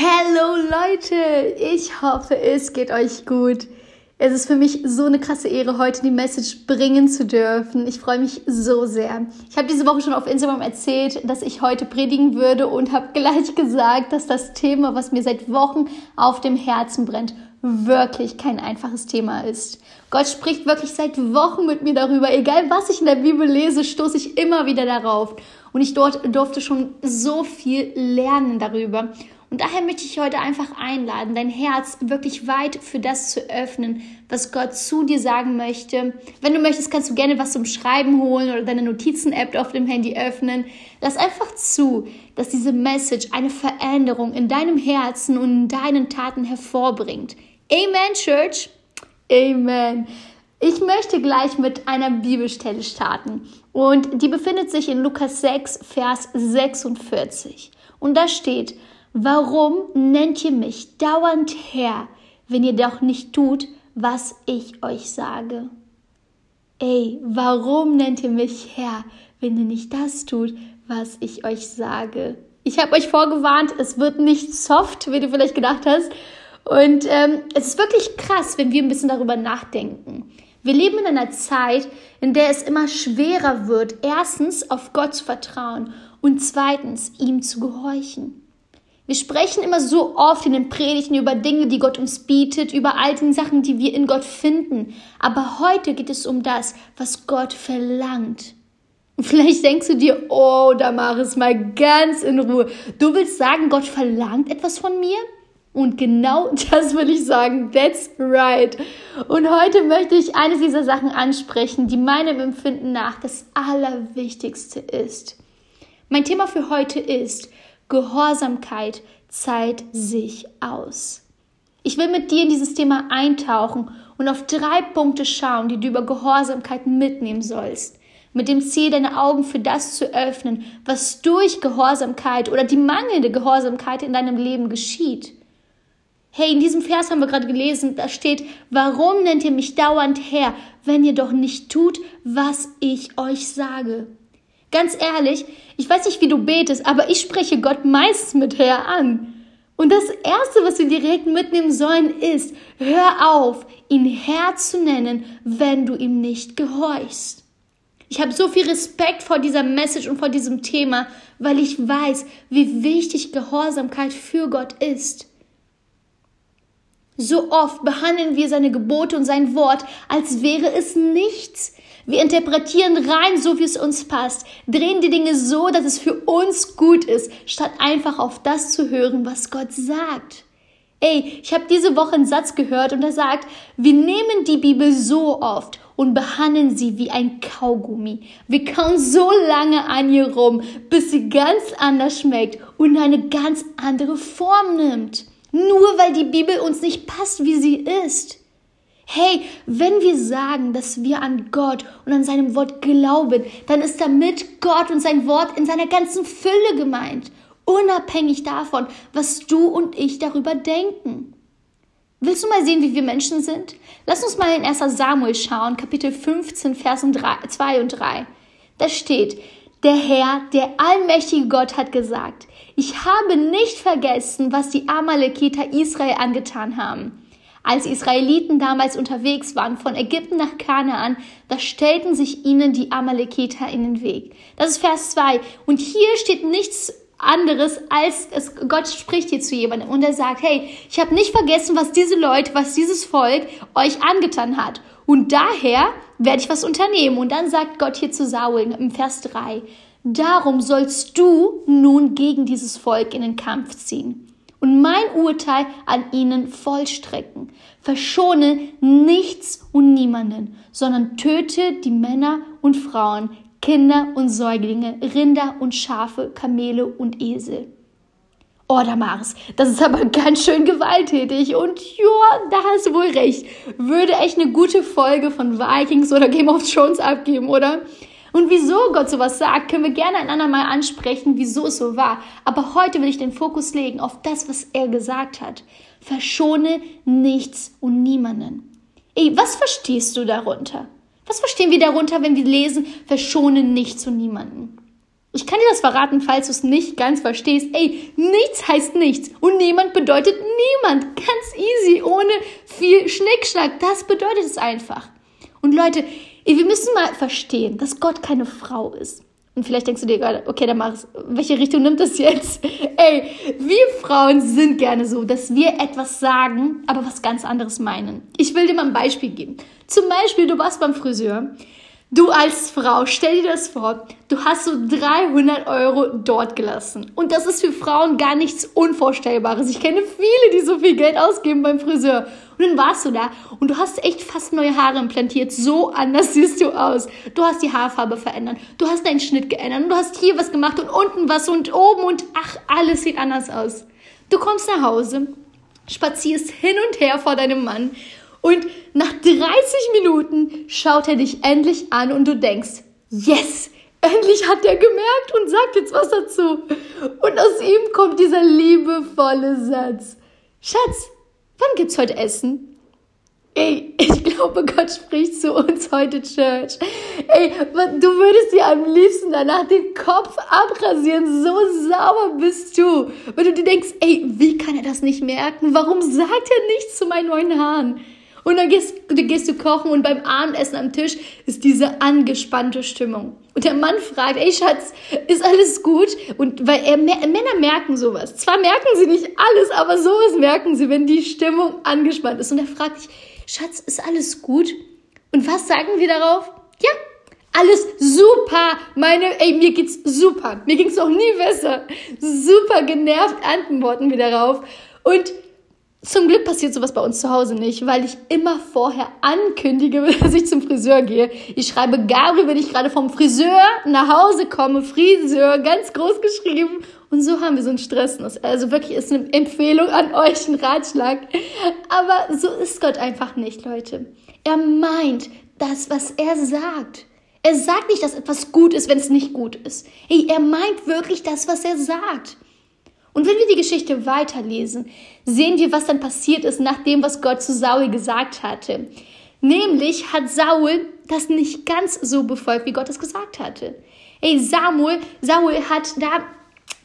Hallo Leute, ich hoffe, es geht euch gut. Es ist für mich so eine krasse Ehre, heute die Message bringen zu dürfen. Ich freue mich so sehr. Ich habe diese Woche schon auf Instagram erzählt, dass ich heute predigen würde und habe gleich gesagt, dass das Thema, was mir seit Wochen auf dem Herzen brennt, wirklich kein einfaches Thema ist. Gott spricht wirklich seit Wochen mit mir darüber. Egal was ich in der Bibel lese, stoße ich immer wieder darauf. Und ich dort durfte schon so viel lernen darüber. Und daher möchte ich heute einfach einladen, dein Herz wirklich weit für das zu öffnen, was Gott zu dir sagen möchte. Wenn du möchtest, kannst du gerne was zum Schreiben holen oder deine Notizen-App auf dem Handy öffnen. Lass einfach zu, dass diese Message eine Veränderung in deinem Herzen und in deinen Taten hervorbringt. Amen, Church. Amen. Ich möchte gleich mit einer Bibelstelle starten und die befindet sich in Lukas 6, Vers 46. Und da steht, Warum nennt ihr mich dauernd Herr, wenn ihr doch nicht tut, was ich euch sage? Ey, warum nennt ihr mich Herr, wenn ihr nicht das tut, was ich euch sage? Ich habe euch vorgewarnt, es wird nicht soft, wie du vielleicht gedacht hast. Und ähm, es ist wirklich krass, wenn wir ein bisschen darüber nachdenken. Wir leben in einer Zeit, in der es immer schwerer wird, erstens auf Gott zu vertrauen und zweitens ihm zu gehorchen. Wir sprechen immer so oft in den Predigten über Dinge, die Gott uns bietet, über all die Sachen, die wir in Gott finden. Aber heute geht es um das, was Gott verlangt. Und vielleicht denkst du dir, oh, da mach es mal ganz in Ruhe. Du willst sagen, Gott verlangt etwas von mir? Und genau das will ich sagen. That's right. Und heute möchte ich eine dieser Sachen ansprechen, die meinem Empfinden nach das Allerwichtigste ist. Mein Thema für heute ist, Gehorsamkeit zahlt sich aus. Ich will mit dir in dieses Thema eintauchen und auf drei Punkte schauen, die du über Gehorsamkeit mitnehmen sollst. Mit dem Ziel, deine Augen für das zu öffnen, was durch Gehorsamkeit oder die mangelnde Gehorsamkeit in deinem Leben geschieht. Hey, in diesem Vers haben wir gerade gelesen, da steht, warum nennt ihr mich dauernd Herr, wenn ihr doch nicht tut, was ich euch sage? Ganz ehrlich, ich weiß nicht, wie du betest, aber ich spreche Gott meistens mit Herr an. Und das Erste, was wir direkt mitnehmen sollen, ist, hör auf, ihn Herr zu nennen, wenn du ihm nicht gehorchst. Ich habe so viel Respekt vor dieser Message und vor diesem Thema, weil ich weiß, wie wichtig Gehorsamkeit für Gott ist. So oft behandeln wir seine Gebote und sein Wort, als wäre es nichts. Wir interpretieren rein so, wie es uns passt, drehen die Dinge so, dass es für uns gut ist, statt einfach auf das zu hören, was Gott sagt. Ey, ich habe diese Woche einen Satz gehört und er sagt, wir nehmen die Bibel so oft und behandeln sie wie ein Kaugummi. Wir kauen so lange an ihr rum, bis sie ganz anders schmeckt und eine ganz andere Form nimmt. Nur weil die Bibel uns nicht passt, wie sie ist. Hey, wenn wir sagen, dass wir an Gott und an seinem Wort glauben, dann ist damit Gott und sein Wort in seiner ganzen Fülle gemeint, unabhängig davon, was du und ich darüber denken. Willst du mal sehen, wie wir Menschen sind? Lass uns mal in 1 Samuel schauen, Kapitel 15, Versen 2 und 3. Da steht, der Herr, der allmächtige Gott hat gesagt, ich habe nicht vergessen, was die Amalekiter Israel angetan haben. Als Israeliten damals unterwegs waren von Ägypten nach Kanaan, da stellten sich ihnen die Amalekiter in den Weg. Das ist Vers 2. Und hier steht nichts anderes, als es, Gott spricht hier zu jemandem und er sagt, hey, ich habe nicht vergessen, was diese Leute, was dieses Volk euch angetan hat. Und daher werde ich was unternehmen. Und dann sagt Gott hier zu Saul im Vers 3, darum sollst du nun gegen dieses Volk in den Kampf ziehen und mein Urteil an ihnen vollstrecken. Verschone nichts und niemanden, sondern töte die Männer und Frauen, Kinder und Säuglinge, Rinder und Schafe, Kamele und Esel. Oh, Damaris, das ist aber ganz schön gewalttätig. Und ja, da hast du wohl recht. Würde echt eine gute Folge von Vikings oder Game of Thrones abgeben, oder? Und wieso Gott sowas sagt, können wir gerne ein andermal ansprechen, wieso es so war. Aber heute will ich den Fokus legen auf das, was er gesagt hat. Verschone nichts und niemanden. Ey, was verstehst du darunter? Was verstehen wir darunter, wenn wir lesen, verschone nichts und niemanden? Ich kann dir das verraten, falls du es nicht ganz verstehst. Ey, nichts heißt nichts und niemand bedeutet niemand. Ganz easy, ohne viel Schnickschnack. Das bedeutet es einfach. Und Leute, ey, wir müssen mal verstehen, dass Gott keine Frau ist. Und vielleicht denkst du dir gerade, okay, dann mach es. Welche Richtung nimmt das jetzt? Ey, wir Frauen sind gerne so, dass wir etwas sagen, aber was ganz anderes meinen. Ich will dir mal ein Beispiel geben. Zum Beispiel, du warst beim Friseur. Du als Frau, stell dir das vor, du hast so 300 Euro dort gelassen. Und das ist für Frauen gar nichts Unvorstellbares. Ich kenne viele, die so viel Geld ausgeben beim Friseur. Und dann warst du da und du hast echt fast neue Haare implantiert. So anders siehst du aus. Du hast die Haarfarbe verändert. Du hast deinen Schnitt geändert. Und du hast hier was gemacht und unten was und oben und ach, alles sieht anders aus. Du kommst nach Hause, spazierst hin und her vor deinem Mann und nach 30 Minuten schaut er dich endlich an und du denkst, yes, endlich hat er gemerkt und sagt jetzt was dazu. Und aus ihm kommt dieser liebevolle Satz. Schatz, Wann gibt's heute Essen? Ey, ich glaube, Gott spricht zu uns heute, Church. Ey, du würdest dir am liebsten danach den Kopf abrasieren. So sauber bist du. Weil du dir denkst, ey, wie kann er das nicht merken? Warum sagt er nichts zu meinen neuen Haaren? Und dann gehst, dann gehst du kochen und beim Abendessen am Tisch ist diese angespannte Stimmung. Und der Mann fragt, ey Schatz, ist alles gut? Und weil er, Männer merken sowas. Zwar merken sie nicht alles, aber sowas merken sie, wenn die Stimmung angespannt ist. Und er fragt dich, Schatz, ist alles gut? Und was sagen wir darauf? Ja, alles super. Meine, ey, mir geht's super. Mir ging's noch nie besser. Super genervt antworten wir darauf. Und zum Glück passiert sowas bei uns zu Hause nicht, weil ich immer vorher ankündige, dass ich zum Friseur gehe. Ich schreibe Gabriel, wenn ich gerade vom Friseur nach Hause komme, Friseur, ganz groß geschrieben. Und so haben wir so einen Stress. Also wirklich ist eine Empfehlung an euch, ein Ratschlag. Aber so ist Gott einfach nicht, Leute. Er meint das, was er sagt. Er sagt nicht, dass etwas gut ist, wenn es nicht gut ist. Hey, er meint wirklich das, was er sagt. Und wenn wir die Geschichte weiterlesen, sehen wir, was dann passiert ist nach dem, was Gott zu Saul gesagt hatte. Nämlich hat Saul das nicht ganz so befolgt, wie Gott es gesagt hatte. Ey, Samuel, Saul hat da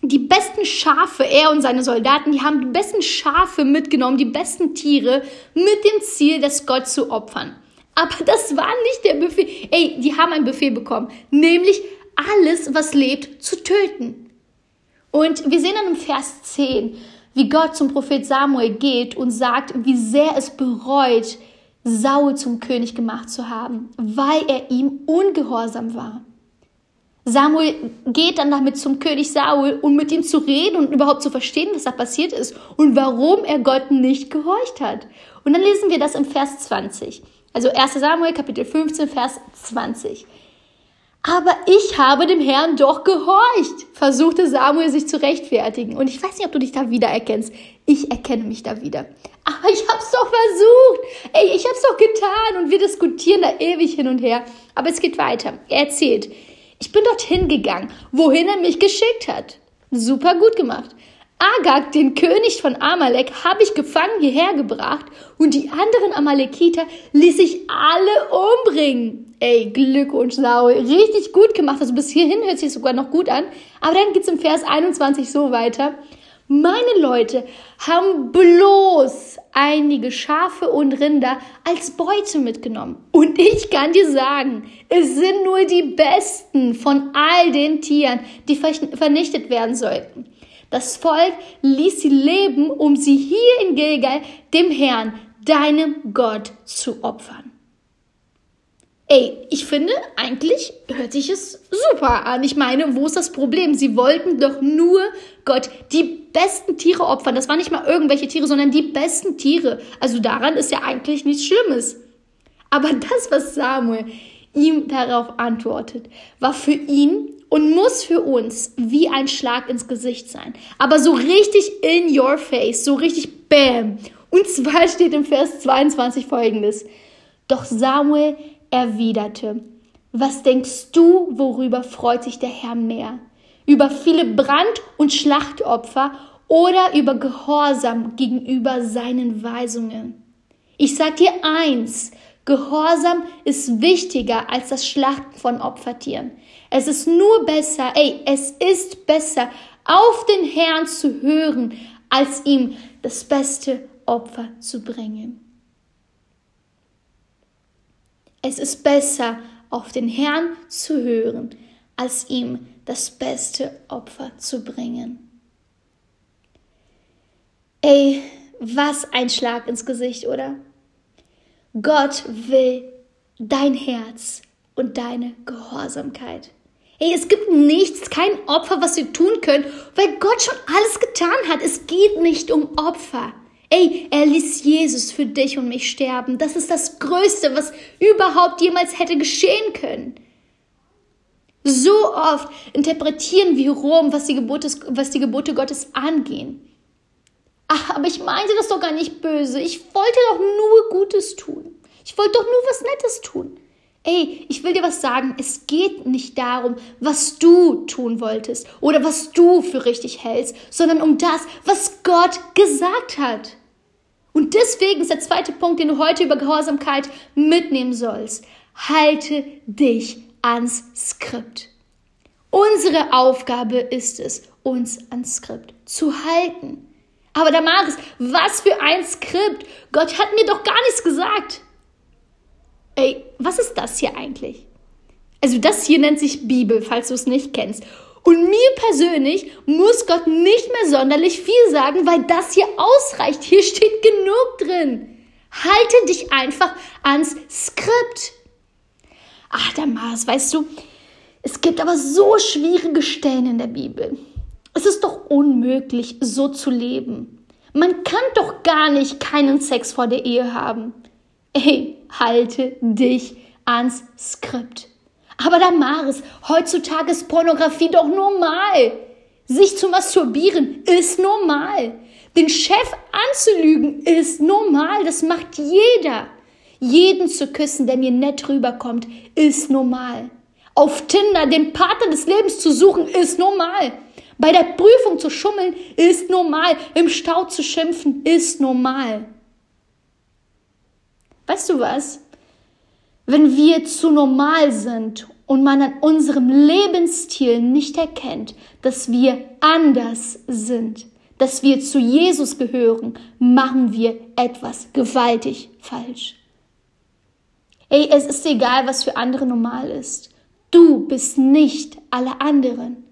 die besten Schafe, er und seine Soldaten, die haben die besten Schafe mitgenommen, die besten Tiere, mit dem Ziel, das Gott zu opfern. Aber das war nicht der Befehl. Ey, die haben einen Befehl bekommen, nämlich alles, was lebt, zu töten. Und wir sehen dann im Vers 10, wie Gott zum Prophet Samuel geht und sagt, wie sehr es bereut, Saul zum König gemacht zu haben, weil er ihm ungehorsam war. Samuel geht dann damit zum König Saul, um mit ihm zu reden und überhaupt zu verstehen, was da passiert ist und warum er Gott nicht gehorcht hat. Und dann lesen wir das im Vers 20. Also 1 Samuel Kapitel 15, Vers 20. Aber ich habe dem Herrn doch gehorcht, versuchte Samuel sich zu rechtfertigen. Und ich weiß nicht, ob du dich da wiedererkennst. Ich erkenne mich da wieder. Aber ich hab's doch versucht. Ey, ich hab's doch getan. Und wir diskutieren da ewig hin und her. Aber es geht weiter. Er erzählt, ich bin dorthin gegangen, wohin er mich geschickt hat. Super gut gemacht. Agag, den König von Amalek, habe ich gefangen hierher gebracht und die anderen Amalekiter ließ ich alle umbringen. Ey, Glückwunsch, Saul. Richtig gut gemacht. Also bis hierhin hört sich sogar noch gut an. Aber dann geht's im Vers 21 so weiter. Meine Leute haben bloß einige Schafe und Rinder als Beute mitgenommen. Und ich kann dir sagen, es sind nur die besten von all den Tieren, die vernichtet werden sollten. Das Volk ließ sie leben, um sie hier in Gilgal dem Herrn, deinem Gott, zu opfern. Ey, ich finde, eigentlich hört sich es super an. Ich meine, wo ist das Problem? Sie wollten doch nur Gott die besten Tiere opfern. Das waren nicht mal irgendwelche Tiere, sondern die besten Tiere. Also daran ist ja eigentlich nichts Schlimmes. Aber das, was Samuel ihm darauf antwortet, war für ihn und muss für uns wie ein Schlag ins Gesicht sein. Aber so richtig in your face, so richtig bam. Und zwar steht im Vers 22 folgendes. Doch Samuel erwiderte, was denkst du, worüber freut sich der Herr mehr? Über viele Brand- und Schlachtopfer oder über Gehorsam gegenüber seinen Weisungen? Ich sag dir eins, Gehorsam ist wichtiger als das Schlachten von Opfertieren. Es ist nur besser, ey, es ist besser, auf den Herrn zu hören, als ihm das beste Opfer zu bringen. Es ist besser, auf den Herrn zu hören, als ihm das beste Opfer zu bringen. Ey, was ein Schlag ins Gesicht, oder? Gott will dein Herz und deine Gehorsamkeit. Ey, es gibt nichts, kein Opfer, was wir tun können, weil Gott schon alles getan hat. Es geht nicht um Opfer. Ey, er ließ Jesus für dich und mich sterben. Das ist das Größte, was überhaupt jemals hätte geschehen können. So oft interpretieren wir Rom, was die Gebote, was die Gebote Gottes angehen. Ach, aber ich meinte das doch gar nicht böse. Ich wollte doch nur Gutes tun. Ich wollte doch nur was Nettes tun. Ey, ich will dir was sagen. Es geht nicht darum, was du tun wolltest oder was du für richtig hältst, sondern um das, was Gott gesagt hat. Und deswegen ist der zweite Punkt, den du heute über Gehorsamkeit mitnehmen sollst. Halte dich ans Skript. Unsere Aufgabe ist es, uns ans Skript zu halten. Aber Damaris, was für ein Skript? Gott hat mir doch gar nichts gesagt. Ey, was ist das hier eigentlich? Also das hier nennt sich Bibel, falls du es nicht kennst. Und mir persönlich muss Gott nicht mehr sonderlich viel sagen, weil das hier ausreicht. Hier steht genug drin. Halte dich einfach ans Skript. Ach, Damaris, weißt du, es gibt aber so schwierige Stellen in der Bibel. Es ist doch unmöglich, so zu leben. Man kann doch gar nicht keinen Sex vor der Ehe haben. Ey, halte dich ans Skript. Aber Damaris, heutzutage ist Pornografie doch normal. Sich zu masturbieren ist normal. Den Chef anzulügen ist normal. Das macht jeder. Jeden zu küssen, der mir nett rüberkommt, ist normal. Auf Tinder den Partner des Lebens zu suchen, ist normal. Bei der Prüfung zu schummeln ist normal. Im Stau zu schimpfen ist normal. Weißt du was? Wenn wir zu normal sind und man an unserem Lebensstil nicht erkennt, dass wir anders sind, dass wir zu Jesus gehören, machen wir etwas gewaltig falsch. Ey, es ist egal, was für andere normal ist. Du bist nicht alle anderen.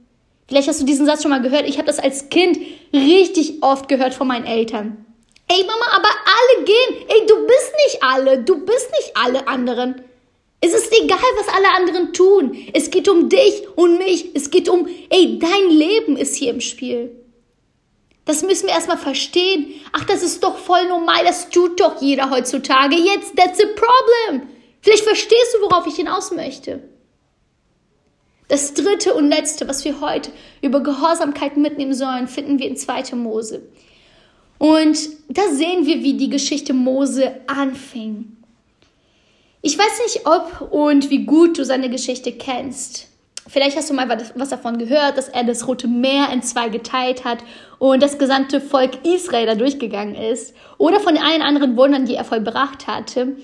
Vielleicht hast du diesen Satz schon mal gehört. Ich habe das als Kind richtig oft gehört von meinen Eltern. Ey Mama, aber alle gehen. Ey, du bist nicht alle. Du bist nicht alle anderen. Es ist egal, was alle anderen tun. Es geht um dich und mich. Es geht um, ey, dein Leben ist hier im Spiel. Das müssen wir erstmal verstehen. Ach, das ist doch voll normal. Das tut doch jeder heutzutage. Jetzt, that's a problem. Vielleicht verstehst du, worauf ich hinaus möchte. Das dritte und letzte, was wir heute über Gehorsamkeit mitnehmen sollen, finden wir in 2. Mose. Und da sehen wir, wie die Geschichte Mose anfing. Ich weiß nicht, ob und wie gut du seine Geschichte kennst. Vielleicht hast du mal was davon gehört, dass er das Rote Meer in zwei geteilt hat und das gesamte Volk Israel da durchgegangen ist. Oder von allen anderen Wundern, die er vollbracht hatte.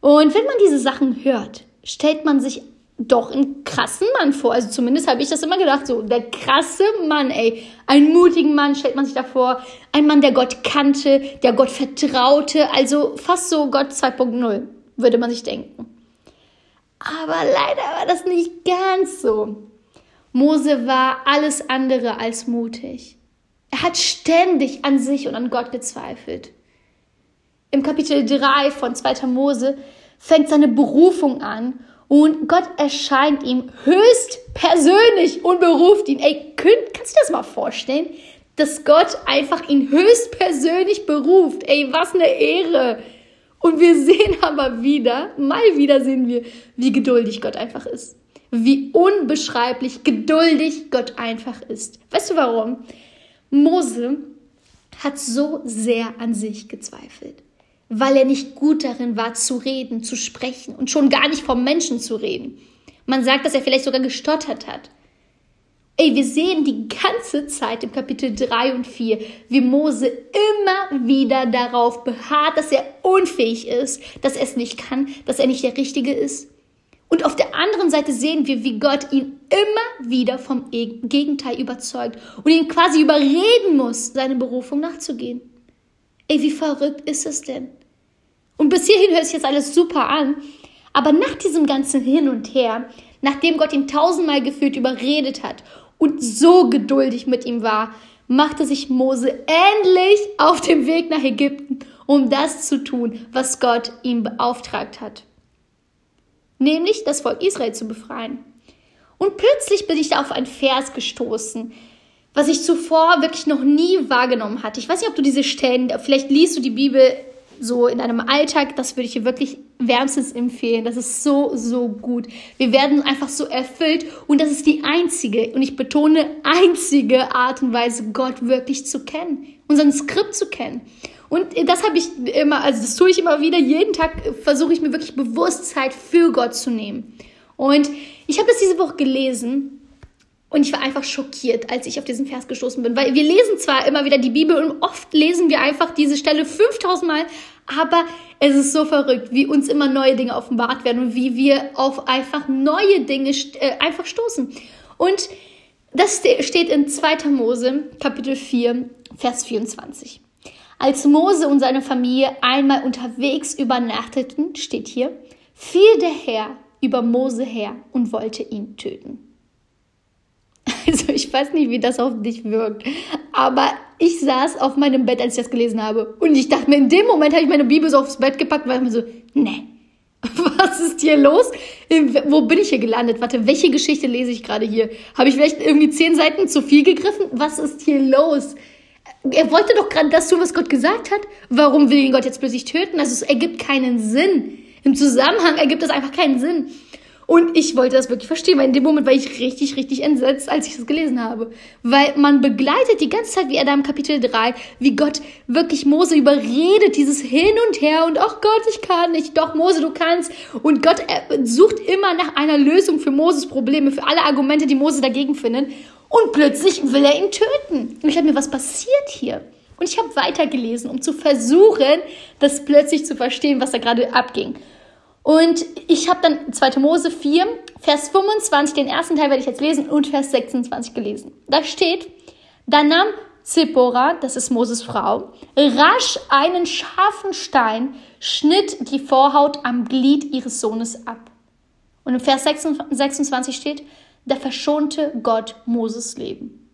Und wenn man diese Sachen hört, stellt man sich doch einen krassen Mann vor. Also zumindest habe ich das immer gedacht, so der krasse Mann, ey. Einen mutigen Mann stellt man sich da vor. Ein Mann, der Gott kannte, der Gott vertraute. Also fast so Gott 2.0, würde man sich denken. Aber leider war das nicht ganz so. Mose war alles andere als mutig. Er hat ständig an sich und an Gott gezweifelt. Im Kapitel 3 von 2. Mose fängt seine Berufung an und Gott erscheint ihm höchst persönlich und beruft ihn. Ey, könnt, kannst du dir das mal vorstellen? Dass Gott einfach ihn höchst persönlich beruft. Ey, was eine Ehre. Und wir sehen aber wieder, mal wieder sehen wir, wie geduldig Gott einfach ist. Wie unbeschreiblich geduldig Gott einfach ist. Weißt du warum? Mose hat so sehr an sich gezweifelt weil er nicht gut darin war zu reden, zu sprechen und schon gar nicht vom Menschen zu reden. Man sagt, dass er vielleicht sogar gestottert hat. Ey, wir sehen die ganze Zeit im Kapitel 3 und 4, wie Mose immer wieder darauf beharrt, dass er unfähig ist, dass er es nicht kann, dass er nicht der Richtige ist. Und auf der anderen Seite sehen wir, wie Gott ihn immer wieder vom Gegenteil überzeugt und ihn quasi überreden muss, seine Berufung nachzugehen. Ey, wie verrückt ist es denn? Und bis hierhin hört sich jetzt alles super an, aber nach diesem ganzen Hin und Her, nachdem Gott ihn tausendmal gefühlt überredet hat und so geduldig mit ihm war, machte sich Mose endlich auf den Weg nach Ägypten, um das zu tun, was Gott ihm beauftragt hat. Nämlich das Volk Israel zu befreien. Und plötzlich bin ich da auf ein Vers gestoßen, was ich zuvor wirklich noch nie wahrgenommen hatte. Ich weiß nicht, ob du diese Stellen, vielleicht liest du die Bibel so in deinem Alltag, das würde ich dir wirklich wärmstens empfehlen. Das ist so, so gut. Wir werden einfach so erfüllt und das ist die einzige, und ich betone einzige Art und Weise, Gott wirklich zu kennen, unseren Skript zu kennen. Und das habe ich immer, also das tue ich immer wieder, jeden Tag versuche ich mir wirklich bewusst Zeit für Gott zu nehmen. Und ich habe das diese Woche gelesen und ich war einfach schockiert, als ich auf diesen Vers gestoßen bin. Weil wir lesen zwar immer wieder die Bibel und oft lesen wir einfach diese Stelle 5000 Mal, aber es ist so verrückt, wie uns immer neue Dinge offenbart werden und wie wir auf einfach neue Dinge äh, einfach stoßen. Und das steht in 2. Mose, Kapitel 4, Vers 24. Als Mose und seine Familie einmal unterwegs übernachteten, steht hier, fiel der Herr über Mose her und wollte ihn töten. Also ich weiß nicht, wie das auf dich wirkt. Aber ich saß auf meinem Bett, als ich das gelesen habe. Und ich dachte mir, in dem Moment habe ich meine Bibel so aufs Bett gepackt, weil ich mir so, nee, was ist hier los? Wo bin ich hier gelandet? Warte, welche Geschichte lese ich gerade hier? Habe ich vielleicht irgendwie zehn Seiten zu viel gegriffen? Was ist hier los? Er wollte doch gerade das tun, was Gott gesagt hat. Warum will ihn Gott jetzt plötzlich töten? Also es ergibt keinen Sinn. Im Zusammenhang ergibt es einfach keinen Sinn. Und ich wollte das wirklich verstehen, weil in dem Moment war ich richtig, richtig entsetzt, als ich das gelesen habe. Weil man begleitet die ganze Zeit, wie er da im Kapitel 3, wie Gott wirklich Mose überredet, dieses Hin und Her und ach Gott, ich kann nicht, doch Mose, du kannst. Und Gott sucht immer nach einer Lösung für Moses Probleme, für alle Argumente, die Mose dagegen findet. Und plötzlich will er ihn töten. Und ich habe mir, was passiert hier? Und ich habe weitergelesen, um zu versuchen, das plötzlich zu verstehen, was da gerade abging. Und ich habe dann 2. Mose 4, Vers 25, den ersten Teil werde ich jetzt lesen, und Vers 26 gelesen. Da steht, da nahm Zippora, das ist Moses Frau, rasch einen scharfen Stein, schnitt die Vorhaut am Glied ihres Sohnes ab. Und im Vers 26 steht, da verschonte Gott Moses Leben.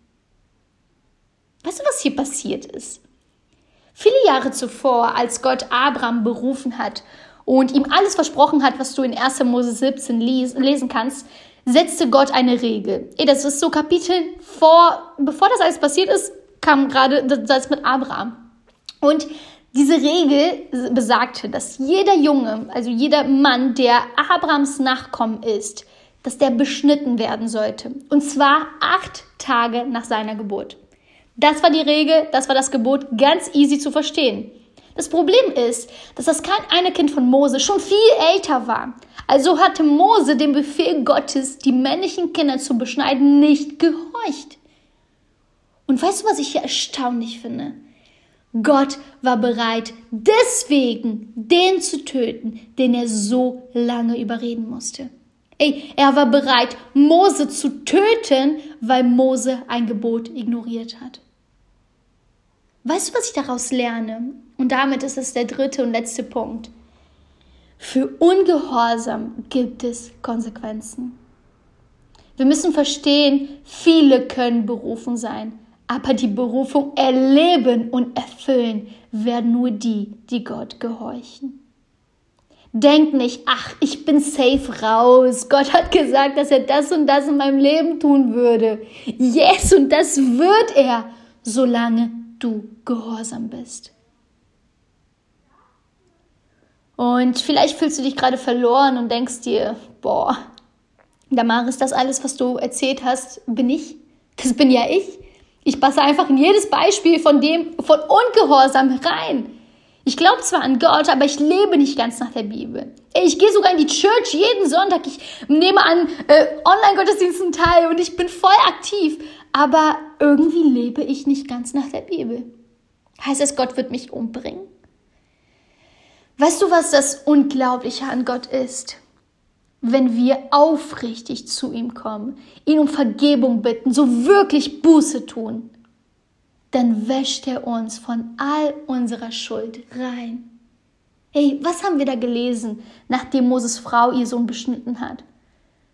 Weißt du, was hier passiert ist? Viele Jahre zuvor, als Gott Abraham berufen hat und ihm alles versprochen hat, was du in 1. Mose 17 lesen kannst, setzte Gott eine Regel. Ey, das ist so Kapitel vor, bevor das alles passiert ist, kam gerade das mit Abraham. Und diese Regel besagte, dass jeder Junge, also jeder Mann, der Abrahams Nachkommen ist, dass der beschnitten werden sollte. Und zwar acht Tage nach seiner Geburt. Das war die Regel, das war das Gebot, ganz easy zu verstehen. Das Problem ist, dass das kein Kind von Mose schon viel älter war. Also hatte Mose dem Befehl Gottes, die männlichen Kinder zu beschneiden, nicht gehorcht. Und weißt du, was ich hier erstaunlich finde? Gott war bereit, deswegen den zu töten, den er so lange überreden musste. Ey, er war bereit, Mose zu töten, weil Mose ein Gebot ignoriert hat. Weißt du, was ich daraus lerne? Und damit ist es der dritte und letzte Punkt. Für Ungehorsam gibt es Konsequenzen. Wir müssen verstehen, viele können berufen sein, aber die Berufung erleben und erfüllen werden nur die, die Gott gehorchen. Denk nicht, ach, ich bin safe raus. Gott hat gesagt, dass er das und das in meinem Leben tun würde. Yes, und das wird er, solange du gehorsam bist. Und vielleicht fühlst du dich gerade verloren und denkst dir, boah, Damaris, das alles, was du erzählt hast, bin ich. Das bin ja ich. Ich passe einfach in jedes Beispiel von dem, von Ungehorsam rein. Ich glaube zwar an Gott, aber ich lebe nicht ganz nach der Bibel. Ich gehe sogar in die Church jeden Sonntag. Ich nehme an äh, Online-Gottesdiensten teil und ich bin voll aktiv. Aber irgendwie lebe ich nicht ganz nach der Bibel. Heißt das, Gott wird mich umbringen? Weißt du, was das Unglaubliche an Gott ist? Wenn wir aufrichtig zu ihm kommen, ihn um Vergebung bitten, so wirklich Buße tun dann wäscht er uns von all unserer Schuld rein. Hey, was haben wir da gelesen, nachdem Moses Frau ihr Sohn beschnitten hat?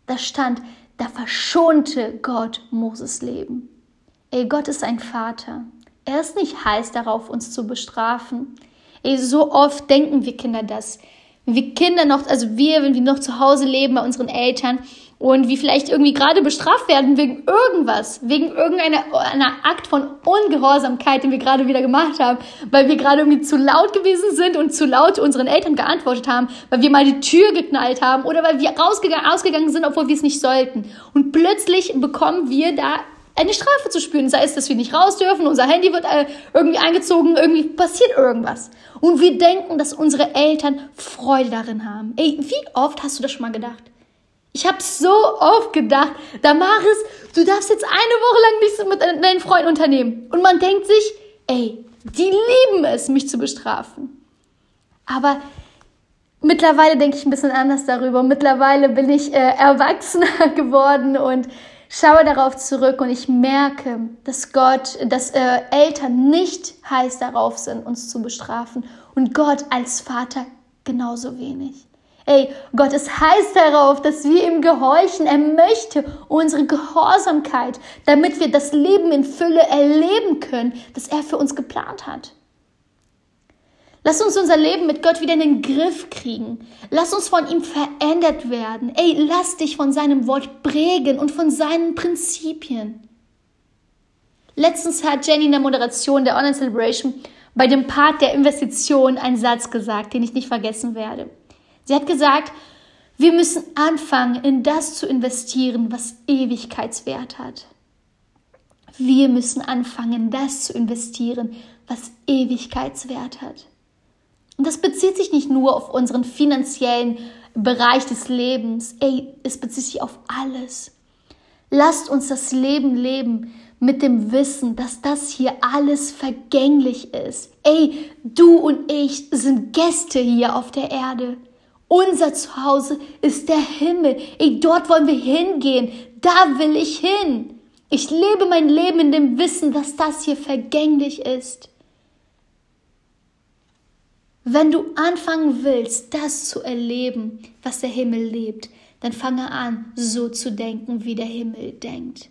Da stand, da verschonte Gott Moses Leben. Ey, Gott ist ein Vater. Er ist nicht heiß darauf, uns zu bestrafen. Ey, so oft denken wir Kinder das. Wenn wir Kinder noch, also wir, wenn wir noch zu Hause leben bei unseren Eltern und wie vielleicht irgendwie gerade bestraft werden wegen irgendwas, wegen irgendeiner einer Akt von Ungehorsamkeit, den wir gerade wieder gemacht haben, weil wir gerade irgendwie zu laut gewesen sind und zu laut unseren Eltern geantwortet haben, weil wir mal die Tür geknallt haben oder weil wir rausgegangen, ausgegangen sind, obwohl wir es nicht sollten. Und plötzlich bekommen wir da eine Strafe zu spüren, sei es, dass wir nicht raus dürfen, unser Handy wird äh, irgendwie eingezogen, irgendwie passiert irgendwas. Und wir denken, dass unsere Eltern Freude darin haben. Ey, wie oft hast du das schon mal gedacht? Ich habe so oft gedacht, Damaris, du darfst jetzt eine Woche lang nichts mit deinen Freunden unternehmen. Und man denkt sich, ey, die lieben es, mich zu bestrafen. Aber mittlerweile denke ich ein bisschen anders darüber. Mittlerweile bin ich äh, erwachsener geworden und schaue darauf zurück und ich merke, dass Gott, dass äh, Eltern nicht heiß darauf sind, uns zu bestrafen und Gott als Vater genauso wenig. Ey, Gott ist heiß darauf, dass wir ihm gehorchen. Er möchte unsere Gehorsamkeit, damit wir das Leben in Fülle erleben können, das er für uns geplant hat. Lass uns unser Leben mit Gott wieder in den Griff kriegen. Lass uns von ihm verändert werden. Ey, lass dich von seinem Wort prägen und von seinen Prinzipien. Letztens hat Jenny in der Moderation der Online Celebration bei dem Part der Investition einen Satz gesagt, den ich nicht vergessen werde. Sie hat gesagt, wir müssen anfangen, in das zu investieren, was Ewigkeitswert hat. Wir müssen anfangen, in das zu investieren, was Ewigkeitswert hat. Und das bezieht sich nicht nur auf unseren finanziellen Bereich des Lebens, ey, es bezieht sich auf alles. Lasst uns das Leben leben mit dem Wissen, dass das hier alles vergänglich ist. Ey, du und ich sind Gäste hier auf der Erde. Unser Zuhause ist der Himmel. Ey, dort wollen wir hingehen. Da will ich hin. Ich lebe mein Leben in dem Wissen, dass das hier vergänglich ist. Wenn du anfangen willst, das zu erleben, was der Himmel lebt, dann fange an, so zu denken, wie der Himmel denkt.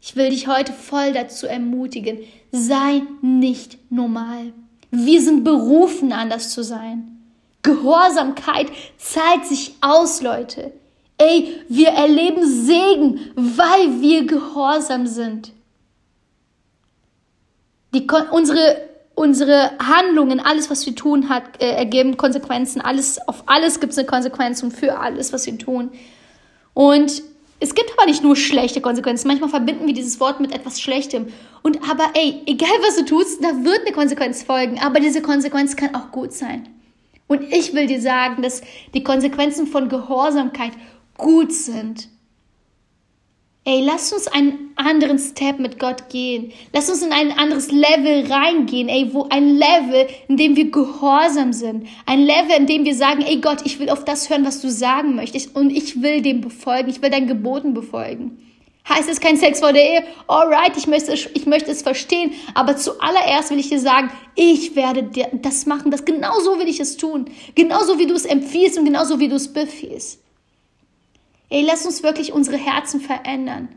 Ich will dich heute voll dazu ermutigen, sei nicht normal. Wir sind berufen, anders zu sein. Gehorsamkeit zahlt sich aus, Leute. Ey, wir erleben Segen, weil wir gehorsam sind. Die, unsere, unsere Handlungen, alles, was wir tun, hat, äh, ergeben Konsequenzen. Alles, auf alles gibt es eine Konsequenz und für alles, was wir tun. Und es gibt aber nicht nur schlechte Konsequenzen. Manchmal verbinden wir dieses Wort mit etwas Schlechtem. Und aber ey, egal was du tust, da wird eine Konsequenz folgen. Aber diese Konsequenz kann auch gut sein. Und ich will dir sagen, dass die Konsequenzen von Gehorsamkeit gut sind. Ey, lass uns einen anderen Step mit Gott gehen. Lass uns in ein anderes Level reingehen. Ey, wo ein Level, in dem wir gehorsam sind. Ein Level, in dem wir sagen, ey Gott, ich will auf das hören, was du sagen möchtest. Und ich will dem befolgen. Ich will deinen Geboten befolgen. Heißt es kein Sex vor der Ehe? Alright, ich möchte, ich möchte es verstehen. Aber zuallererst will ich dir sagen, ich werde dir das machen. Das genauso will ich es tun. Genauso wie du es empfiehlst und genauso wie du es befiehlst. Ey, lass uns wirklich unsere Herzen verändern.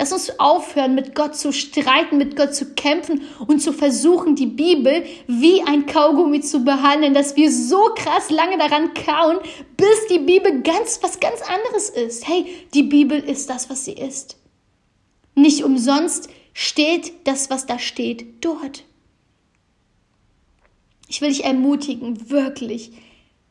Lass uns aufhören, mit Gott zu streiten, mit Gott zu kämpfen und zu versuchen, die Bibel wie ein Kaugummi zu behandeln, dass wir so krass lange daran kauen, bis die Bibel ganz was ganz anderes ist. Hey, die Bibel ist das, was sie ist. Nicht umsonst steht das, was da steht, dort. Ich will dich ermutigen, wirklich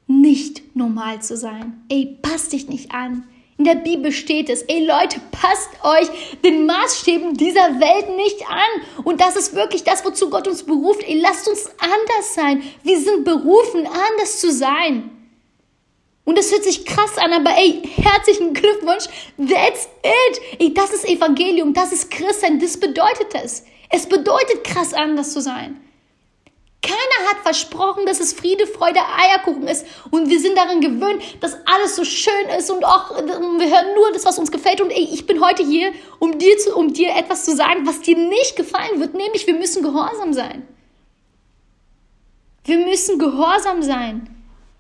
nicht normal zu sein. Ey, pass dich nicht an. In der Bibel steht es, ey Leute, passt euch den Maßstäben dieser Welt nicht an. Und das ist wirklich das, wozu Gott uns beruft. Ey, lasst uns anders sein. Wir sind berufen, anders zu sein. Und das hört sich krass an, aber ey, herzlichen Glückwunsch. That's it. Ey, das ist Evangelium, das ist Christsein, das bedeutet es. Es bedeutet krass anders zu sein. Keiner hat versprochen, dass es Friede, Freude, Eierkuchen ist. Und wir sind daran gewöhnt, dass alles so schön ist und auch wir hören nur das, was uns gefällt. Und ey, ich bin heute hier, um dir, zu, um dir etwas zu sagen, was dir nicht gefallen wird. Nämlich, wir müssen gehorsam sein. Wir müssen gehorsam sein.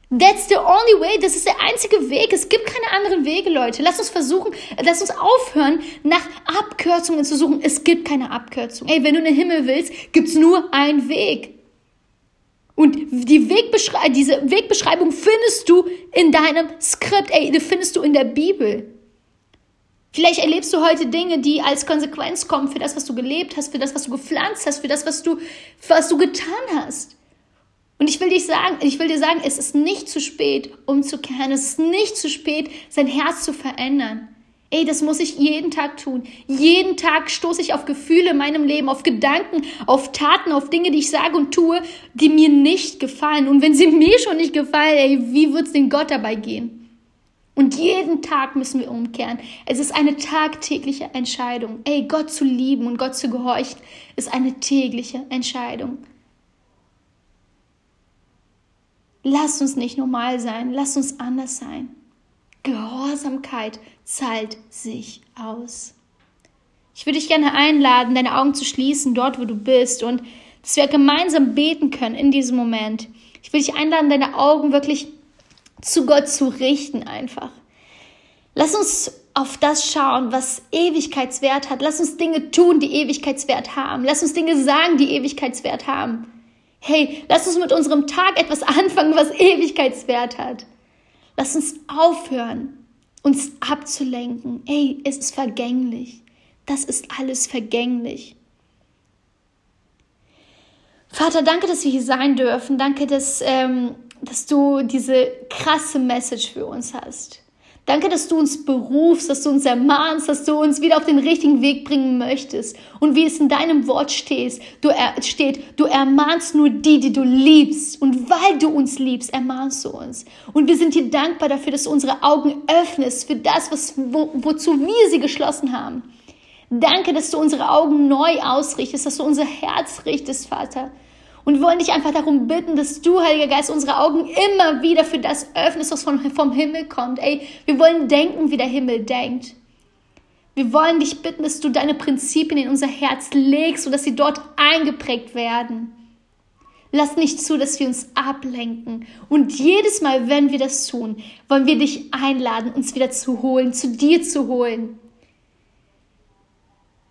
That's the only way. Das ist der einzige Weg. Es gibt keine anderen Wege, Leute. Lass uns versuchen, lass uns aufhören, nach Abkürzungen zu suchen. Es gibt keine Abkürzung. Ey, wenn du in den Himmel willst, gibt's nur einen Weg. Und die Wegbeschrei diese Wegbeschreibung findest du in deinem Skript, ey, die findest du in der Bibel. Vielleicht erlebst du heute Dinge, die als Konsequenz kommen für das, was du gelebt hast, für das, was du gepflanzt hast, für das, was du, was du getan hast. Und ich will dich sagen, ich will dir sagen, es ist nicht zu spät, umzukehren. Es ist nicht zu spät, sein Herz zu verändern. Ey, das muss ich jeden Tag tun. Jeden Tag stoße ich auf Gefühle in meinem Leben, auf Gedanken, auf Taten, auf Dinge, die ich sage und tue, die mir nicht gefallen. Und wenn sie mir schon nicht gefallen, ey, wie wird's denn Gott dabei gehen? Und jeden Tag müssen wir umkehren. Es ist eine tagtägliche Entscheidung. Ey, Gott zu lieben und Gott zu gehorchen, ist eine tägliche Entscheidung. Lass uns nicht normal sein, lass uns anders sein. Gehorsamkeit zahlt sich aus. Ich würde dich gerne einladen, deine Augen zu schließen, dort wo du bist, und dass wir gemeinsam beten können in diesem Moment. Ich würde dich einladen, deine Augen wirklich zu Gott zu richten einfach. Lass uns auf das schauen, was Ewigkeitswert hat. Lass uns Dinge tun, die Ewigkeitswert haben. Lass uns Dinge sagen, die Ewigkeitswert haben. Hey, lass uns mit unserem Tag etwas anfangen, was Ewigkeitswert hat. Lass uns aufhören, uns abzulenken. Ey, es ist vergänglich. Das ist alles vergänglich. Vater, danke, dass wir hier sein dürfen. Danke, dass, ähm, dass du diese krasse Message für uns hast. Danke, dass du uns berufst, dass du uns ermahnst, dass du uns wieder auf den richtigen Weg bringen möchtest. Und wie es in deinem Wort steht, du, er, steht, du ermahnst nur die, die du liebst. Und weil du uns liebst, ermahnst du uns. Und wir sind dir dankbar dafür, dass du unsere Augen öffnest für das, was, wo, wozu wir sie geschlossen haben. Danke, dass du unsere Augen neu ausrichtest, dass du unser Herz richtest, Vater. Und wollen dich einfach darum bitten, dass du, Heiliger Geist, unsere Augen immer wieder für das öffnest, was von, vom Himmel kommt. Ey, wir wollen denken, wie der Himmel denkt. Wir wollen dich bitten, dass du deine Prinzipien in unser Herz legst, sodass sie dort eingeprägt werden. Lass nicht zu, dass wir uns ablenken. Und jedes Mal, wenn wir das tun, wollen wir dich einladen, uns wieder zu holen, zu dir zu holen.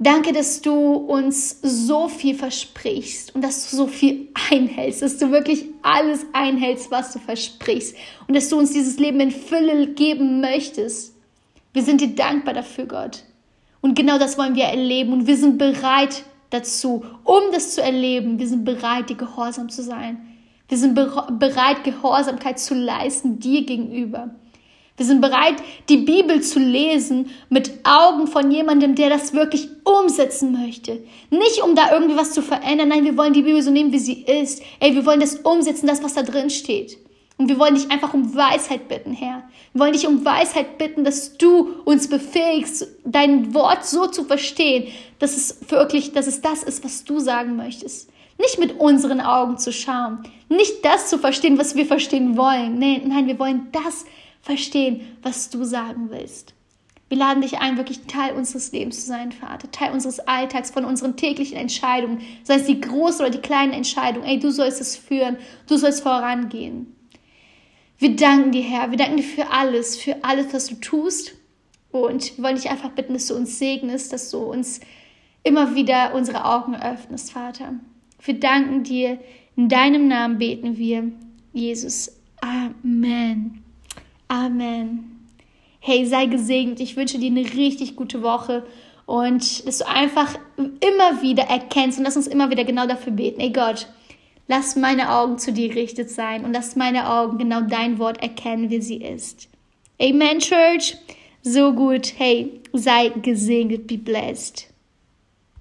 Danke, dass du uns so viel versprichst und dass du so viel einhältst, dass du wirklich alles einhältst, was du versprichst und dass du uns dieses Leben in Fülle geben möchtest. Wir sind dir dankbar dafür, Gott. Und genau das wollen wir erleben und wir sind bereit dazu, um das zu erleben. Wir sind bereit, dir gehorsam zu sein. Wir sind bereit, Gehorsamkeit zu leisten dir gegenüber. Wir sind bereit, die Bibel zu lesen mit Augen von jemandem, der das wirklich umsetzen möchte. Nicht um da irgendwie was zu verändern. Nein, wir wollen die Bibel so nehmen, wie sie ist. Ey, wir wollen das umsetzen, das, was da drin steht. Und wir wollen dich einfach um Weisheit bitten, Herr. Wir wollen dich um Weisheit bitten, dass du uns befähigst, dein Wort so zu verstehen, dass es wirklich, dass es das ist, was du sagen möchtest. Nicht mit unseren Augen zu schauen. Nicht das zu verstehen, was wir verstehen wollen. Nein, nein, wir wollen das verstehen, was du sagen willst. Wir laden dich ein, wirklich Teil unseres Lebens zu sein, Vater, Teil unseres Alltags, von unseren täglichen Entscheidungen, sei es die großen oder die kleinen Entscheidungen. Ey, du sollst es führen, du sollst vorangehen. Wir danken dir, Herr, wir danken dir für alles, für alles, was du tust. Und wir wollen dich einfach bitten, dass du uns segnest, dass du uns immer wieder unsere Augen öffnest, Vater. Wir danken dir, in deinem Namen beten wir, Jesus. Amen. Amen. Hey, sei gesegnet. Ich wünsche dir eine richtig gute Woche und dass du einfach immer wieder erkennst und lass uns immer wieder genau dafür beten. Ey Gott, lass meine Augen zu dir gerichtet sein und lass meine Augen genau dein Wort erkennen, wie sie ist. Amen, Church. so gut. Hey, sei gesegnet, be blessed.